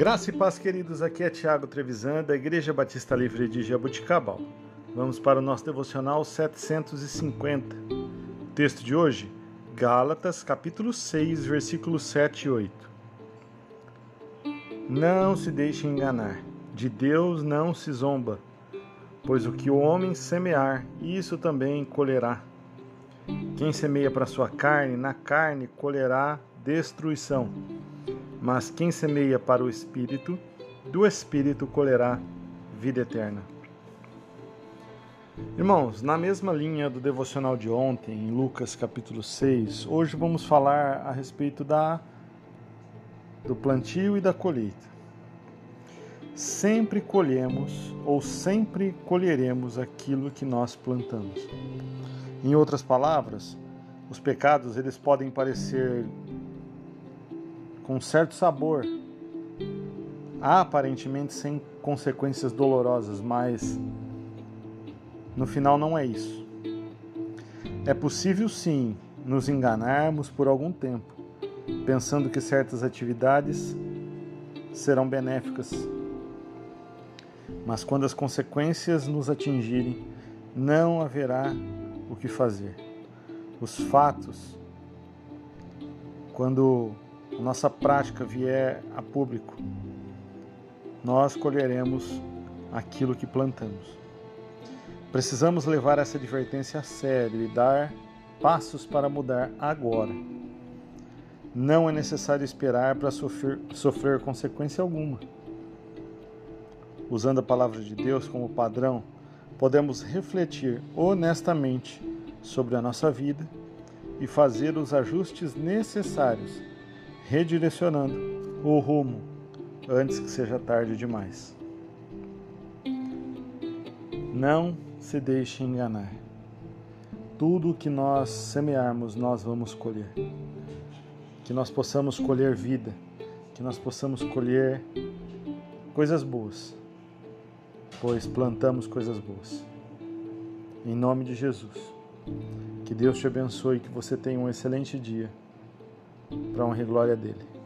Graça e paz, queridos. Aqui é Tiago Trevisan, da Igreja Batista Livre de Jabuticabal. Vamos para o nosso devocional 750. O texto de hoje, Gálatas, capítulo 6, versículos 7 e 8. Não se deixe enganar, de Deus não se zomba, pois o que o homem semear, isso também colherá. Quem semeia para sua carne, na carne colherá destruição. Mas quem semeia para o espírito, do espírito colherá vida eterna. Irmãos, na mesma linha do devocional de ontem, em Lucas capítulo 6, hoje vamos falar a respeito da do plantio e da colheita. Sempre colhemos ou sempre colheremos aquilo que nós plantamos. Em outras palavras, os pecados eles podem parecer com certo sabor, aparentemente sem consequências dolorosas, mas no final não é isso. É possível sim nos enganarmos por algum tempo, pensando que certas atividades serão benéficas. Mas quando as consequências nos atingirem, não haverá o que fazer. Os fatos, quando a nossa prática vier a público, nós colheremos aquilo que plantamos. Precisamos levar essa advertência a sério e dar passos para mudar agora. Não é necessário esperar para sofrer, sofrer consequência alguma. Usando a palavra de Deus como padrão, podemos refletir honestamente sobre a nossa vida e fazer os ajustes necessários, redirecionando o rumo antes que seja tarde demais. Não se deixe enganar. Tudo o que nós semearmos, nós vamos colher. Que nós possamos colher vida, que nós possamos colher coisas boas pois plantamos coisas boas. Em nome de Jesus. Que Deus te abençoe e que você tenha um excelente dia para honra e glória dele.